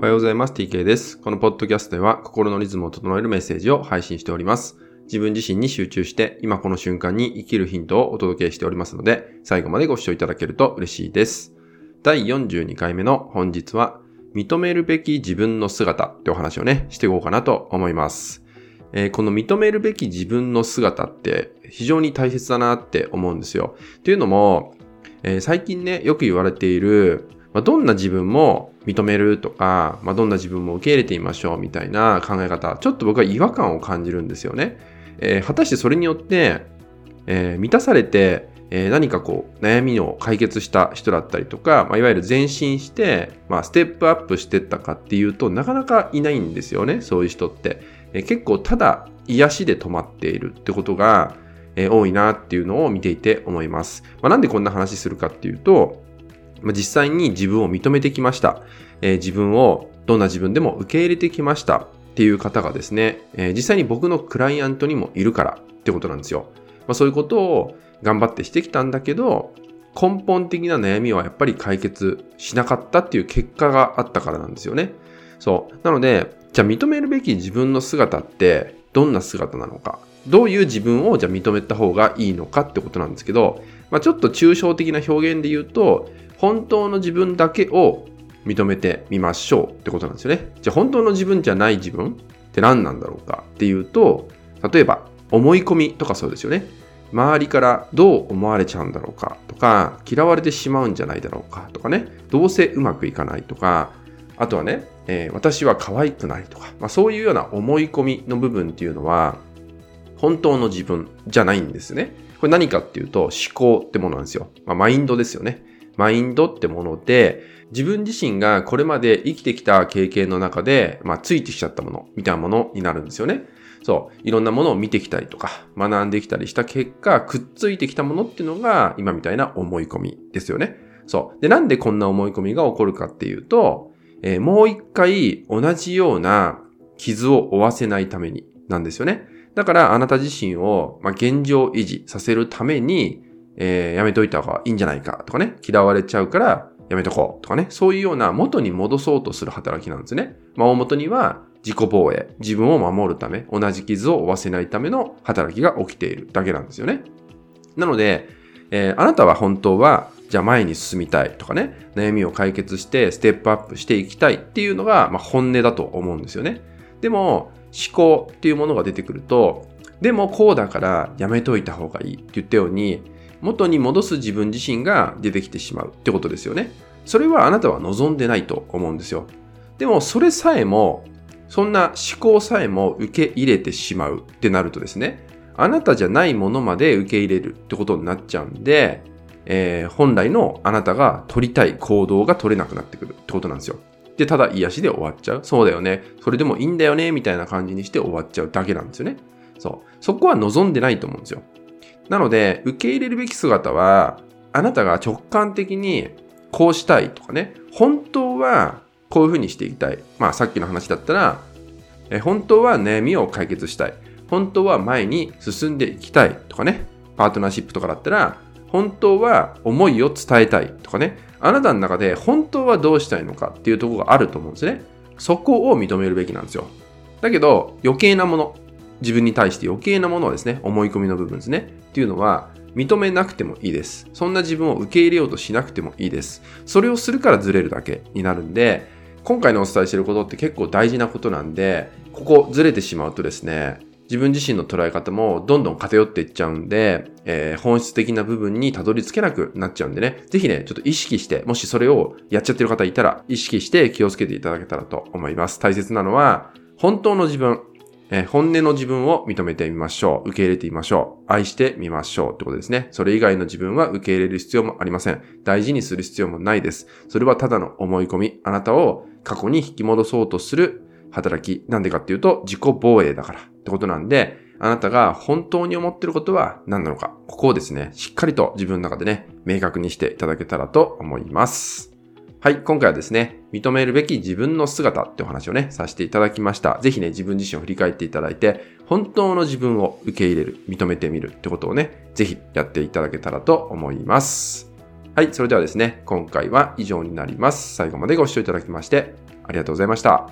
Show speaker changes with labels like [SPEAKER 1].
[SPEAKER 1] おはようございます。TK です。このポッドキャストでは心のリズムを整えるメッセージを配信しております。自分自身に集中して今この瞬間に生きるヒントをお届けしておりますので、最後までご視聴いただけると嬉しいです。第42回目の本日は、認めるべき自分の姿ってお話をね、していこうかなと思います。えー、この認めるべき自分の姿って非常に大切だなって思うんですよ。というのも、えー、最近ね、よく言われている、まあ、どんな自分も認めるとか、まあ、どんな自分も受け入れてみましょうみたいな考え方、ちょっと僕は違和感を感じるんですよね。えー、果たしてそれによって、えー、満たされて、えー、何かこう悩みを解決した人だったりとか、まあ、いわゆる前進して、まあ、ステップアップしてったかっていうとなかなかいないんですよね、そういう人って。えー、結構ただ癒しで止まっているってことが、えー、多いなっていうのを見ていて思います。まあ、なんでこんな話するかっていうと、実際に自分を認めてきました。えー、自分をどんな自分でも受け入れてきましたっていう方がですね、えー、実際に僕のクライアントにもいるからってことなんですよ。まあ、そういうことを頑張ってしてきたんだけど、根本的な悩みはやっぱり解決しなかったっていう結果があったからなんですよね。そう。なので、じゃあ認めるべき自分の姿ってどんな姿なのか。どういう自分をじゃあ認めた方がいいのかってことなんですけど、まあ、ちょっと抽象的な表現で言うと、本当の自分だけを認めてみましょうってことなんですよね。じゃあ本当の自分じゃない自分って何なんだろうかっていうと、例えば思い込みとかそうですよね。周りからどう思われちゃうんだろうかとか、嫌われてしまうんじゃないだろうかとかね、どうせうまくいかないとか、あとはね、えー、私は可愛くないとか、まあ、そういうような思い込みの部分っていうのは、本当の自分じゃないんですね。これ何かっていうと思考ってものなんですよ。まあ、マインドですよね。マインドってもので、自分自身がこれまで生きてきた経験の中で、まあ、ついてきちゃったもの、みたいなものになるんですよね。そう。いろんなものを見てきたりとか、学んできたりした結果、くっついてきたものっていうのが、今みたいな思い込みですよね。そう。で、なんでこんな思い込みが起こるかっていうと、えー、もう一回同じような傷を負わせないためになんですよね。だからあなた自身を、まあ、現状維持させるために、えー、やめといた方がいいんじゃないかとかね、嫌われちゃうからやめとこうとかね、そういうような元に戻そうとする働きなんですね。まあ、大元には自己防衛、自分を守るため、同じ傷を負わせないための働きが起きているだけなんですよね。なので、えー、あなたは本当は、じゃあ前に進みたいとかね、悩みを解決してステップアップしていきたいっていうのが、まあ、本音だと思うんですよね。でも、思考っていうものが出てくると、でもこうだからやめといた方がいいって言ったように、元に戻す自分自身が出てきてしまうってことですよね。それはあなたは望んでないと思うんですよ。でもそれさえも、そんな思考さえも受け入れてしまうってなるとですね、あなたじゃないものまで受け入れるってことになっちゃうんで、えー、本来のあなたが取りたい行動が取れなくなってくるってことなんですよ。で、ただ癒しで終わっちゃう。そうだよね。それでもいいんだよね。みたいな感じにして終わっちゃうだけなんですよね。そう。そこは望んでないと思うんですよ。なので、受け入れるべき姿は、あなたが直感的にこうしたいとかね、本当はこういうふうにしていきたい。まあさっきの話だったら、え本当は悩みを解決したい。本当は前に進んでいきたいとかね、パートナーシップとかだったら、本当は思いを伝えたいとかね、あなたの中で本当はどうしたいのかっていうところがあると思うんですね。そこを認めるべきなんですよ。だけど余計なもの、自分に対して余計なものはですね、思い込みの部分ですね。っていうのは認めなくてもいいです。そんな自分を受け入れようとしなくてもいいです。それをするからずれるだけになるんで、今回のお伝えしてることって結構大事なことなんで、ここずれてしまうとですね、自分自身の捉え方もどんどん偏っていっちゃうんで、えー、本質的な部分にたどり着けなくなっちゃうんでね、ぜひね、ちょっと意識して、もしそれをやっちゃってる方いたら、意識して気をつけていただけたらと思います。大切なのは、本当の自分、えー、本音の自分を認めてみましょう。受け入れてみましょう。愛してみましょうってことですね。それ以外の自分は受け入れる必要もありません。大事にする必要もないです。それはただの思い込み。あなたを過去に引き戻そうとする働き。なんでかっていうと、自己防衛だからってことなんで、あなたが本当に思ってることは何なのか。ここをですね、しっかりと自分の中でね、明確にしていただけたらと思います。はい、今回はですね、認めるべき自分の姿ってお話をね、させていただきました。ぜひね、自分自身を振り返っていただいて、本当の自分を受け入れる、認めてみるってことをね、ぜひやっていただけたらと思います。はい、それではですね、今回は以上になります。最後までご視聴いただきまして、ありがとうございました。